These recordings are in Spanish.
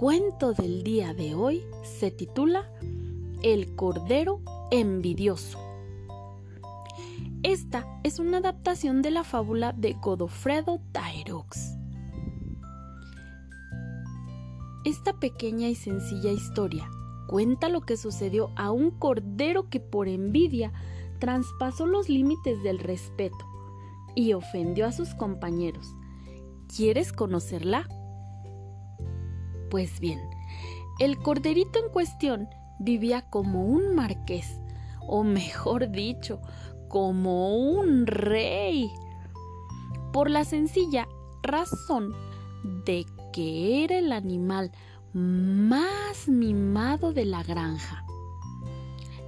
cuento del día de hoy se titula El Cordero Envidioso. Esta es una adaptación de la fábula de Godofredo Tairox. Esta pequeña y sencilla historia cuenta lo que sucedió a un cordero que por envidia traspasó los límites del respeto y ofendió a sus compañeros. ¿Quieres conocerla? Pues bien, el corderito en cuestión vivía como un marqués, o mejor dicho, como un rey, por la sencilla razón de que era el animal más mimado de la granja.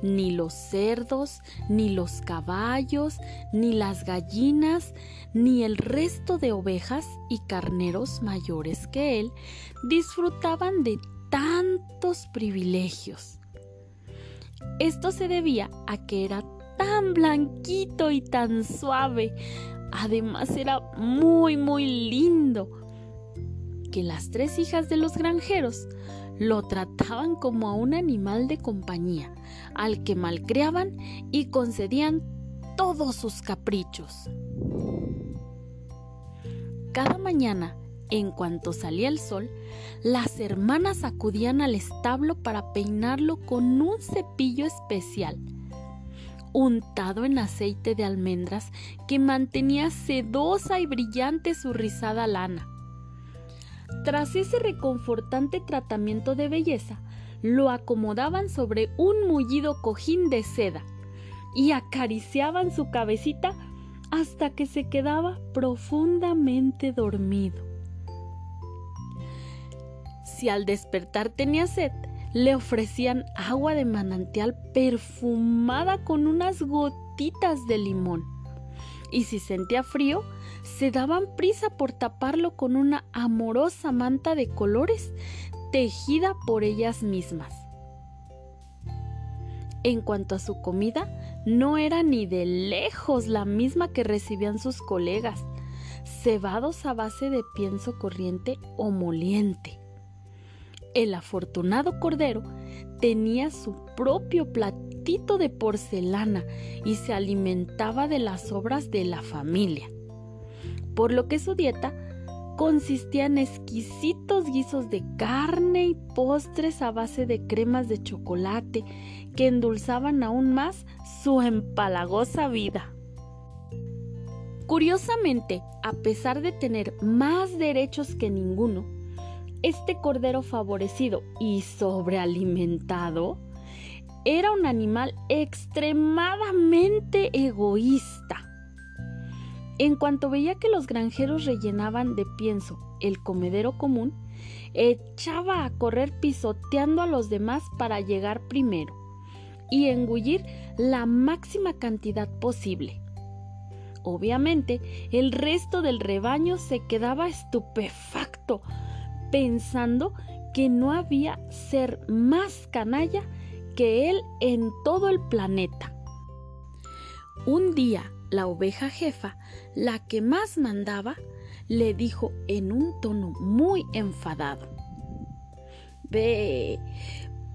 Ni los cerdos, ni los caballos, ni las gallinas, ni el resto de ovejas y carneros mayores que él disfrutaban de tantos privilegios. Esto se debía a que era tan blanquito y tan suave. Además era muy, muy lindo. Que las tres hijas de los granjeros lo trataban como a un animal de compañía, al que malcriaban y concedían todos sus caprichos. Cada mañana, en cuanto salía el sol, las hermanas acudían al establo para peinarlo con un cepillo especial, untado en aceite de almendras que mantenía sedosa y brillante su rizada lana. Tras ese reconfortante tratamiento de belleza, lo acomodaban sobre un mullido cojín de seda y acariciaban su cabecita hasta que se quedaba profundamente dormido. Si al despertar tenía sed, le ofrecían agua de manantial perfumada con unas gotitas de limón y si sentía frío, se daban prisa por taparlo con una amorosa manta de colores tejida por ellas mismas. En cuanto a su comida, no era ni de lejos la misma que recibían sus colegas, cebados a base de pienso corriente o moliente. El afortunado cordero tenía su propio de porcelana y se alimentaba de las sobras de la familia, por lo que su dieta consistía en exquisitos guisos de carne y postres a base de cremas de chocolate que endulzaban aún más su empalagosa vida. Curiosamente, a pesar de tener más derechos que ninguno, este cordero favorecido y sobrealimentado era un animal extremadamente egoísta. En cuanto veía que los granjeros rellenaban de pienso el comedero común, echaba a correr pisoteando a los demás para llegar primero y engullir la máxima cantidad posible. Obviamente, el resto del rebaño se quedaba estupefacto pensando que no había ser más canalla que él en todo el planeta. Un día, la oveja jefa, la que más mandaba, le dijo en un tono muy enfadado. Ve,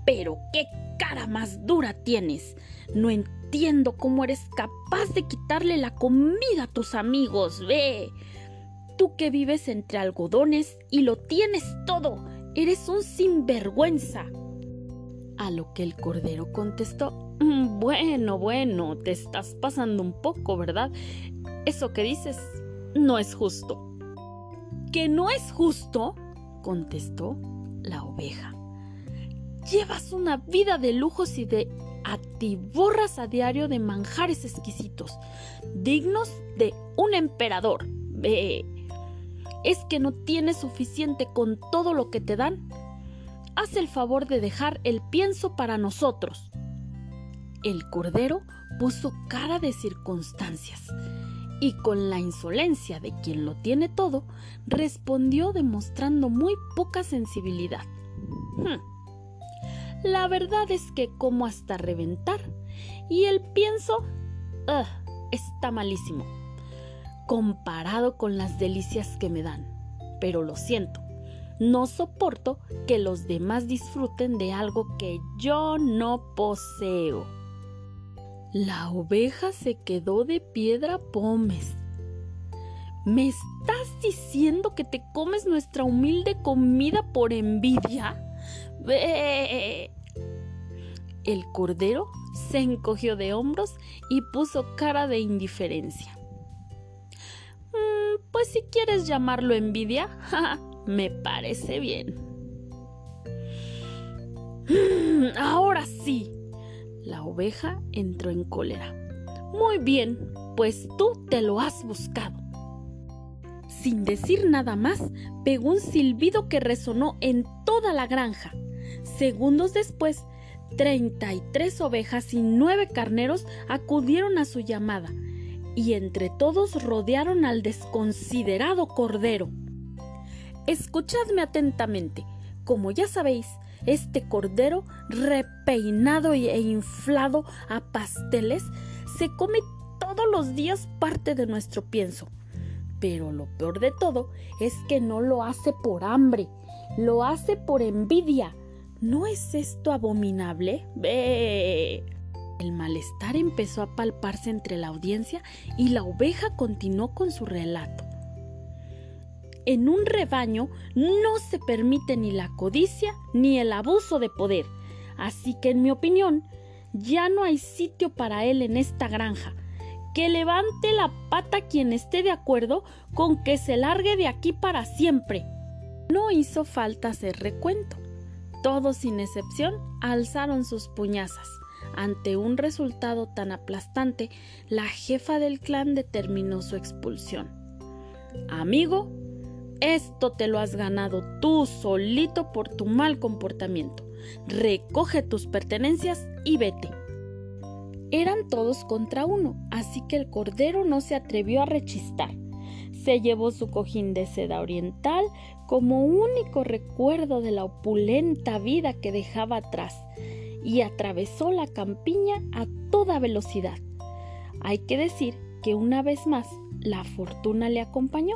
pero qué cara más dura tienes. No entiendo cómo eres capaz de quitarle la comida a tus amigos. Ve, Tú que vives entre algodones y lo tienes todo, eres un sinvergüenza. A lo que el cordero contestó, mm, bueno, bueno, te estás pasando un poco, ¿verdad? Eso que dices no es justo. ¿Que no es justo? contestó la oveja. Llevas una vida de lujos y de atiborras a diario de manjares exquisitos, dignos de un emperador. Ve, ¿Es que no tienes suficiente con todo lo que te dan? Haz el favor de dejar el pienso para nosotros. El cordero puso cara de circunstancias y con la insolencia de quien lo tiene todo, respondió demostrando muy poca sensibilidad. Hmm. La verdad es que como hasta reventar y el pienso está malísimo comparado con las delicias que me dan. Pero lo siento, No soporto que los demás disfruten de algo que yo no poseo. La oveja se quedó de piedra pómez. ¿Me estás diciendo que te comes nuestra humilde comida por envidia? ¡Ve! El cordero se encogió de hombros y puso cara de indiferencia. Mm, pues si quieres llamarlo envidia, me parece bien. Mm, ahora sí. La oveja entró en cólera. Muy bien, pues tú te lo has buscado. Sin decir nada más, pegó un silbido que resonó en toda la granja. Segundos después, 33 ovejas y nueve carneros acudieron a su llamada, y entre todos rodearon al desconsiderado cordero. Escuchadme atentamente. Como ya sabéis, este cordero, repeinado e inflado a pasteles, se come todos los días parte de nuestro pienso. Pero lo peor de todo es que no lo hace por hambre, lo hace por envidia. ¿No es esto abominable? ¡Ve! El malestar empezó a palparse entre la audiencia y la oveja continuó con su relato. En un rebaño no se permite ni la codicia ni el abuso de poder, así que en mi opinión ya no hay sitio para él en esta granja. Que levante la pata quien esté de acuerdo con que se largue de aquí para siempre. No hizo falta hacer recuento. Todos sin excepción alzaron sus puñazas. Ante un resultado tan aplastante, la jefa del clan determinó su expulsión. Amigo, esto te lo has ganado tú solito por tu mal comportamiento. Recoge tus pertenencias y vete. Eran todos contra uno, así que el cordero no se atrevió a rechistar. Se llevó su cojín de seda oriental como único recuerdo de la opulenta vida que dejaba atrás y atravesó la campiña a toda velocidad. Hay que decir que una vez más la fortuna le acompañó,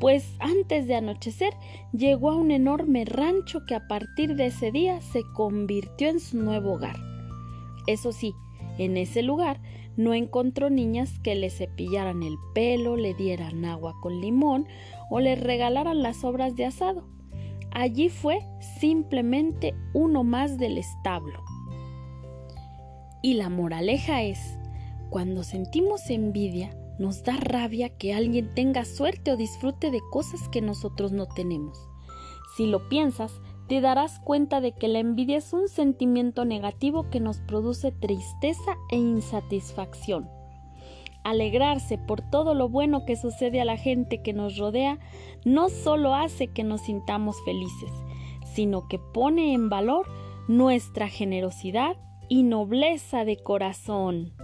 pues antes de anochecer llegó a un enorme rancho que a partir de ese día se convirtió en su nuevo hogar. Eso sí, en ese lugar no encontró niñas que le cepillaran el pelo, le dieran agua con limón o le regalaran las obras de asado. Allí fue simplemente uno más del establo. Y la moraleja es, cuando sentimos envidia, nos da rabia que alguien tenga suerte o disfrute de cosas que nosotros no tenemos. Si lo piensas, te darás cuenta de que la envidia es un sentimiento negativo que nos produce tristeza e insatisfacción. Alegrarse por todo lo bueno que sucede a la gente que nos rodea no solo hace que nos sintamos felices, sino que pone en valor nuestra generosidad y nobleza de corazón.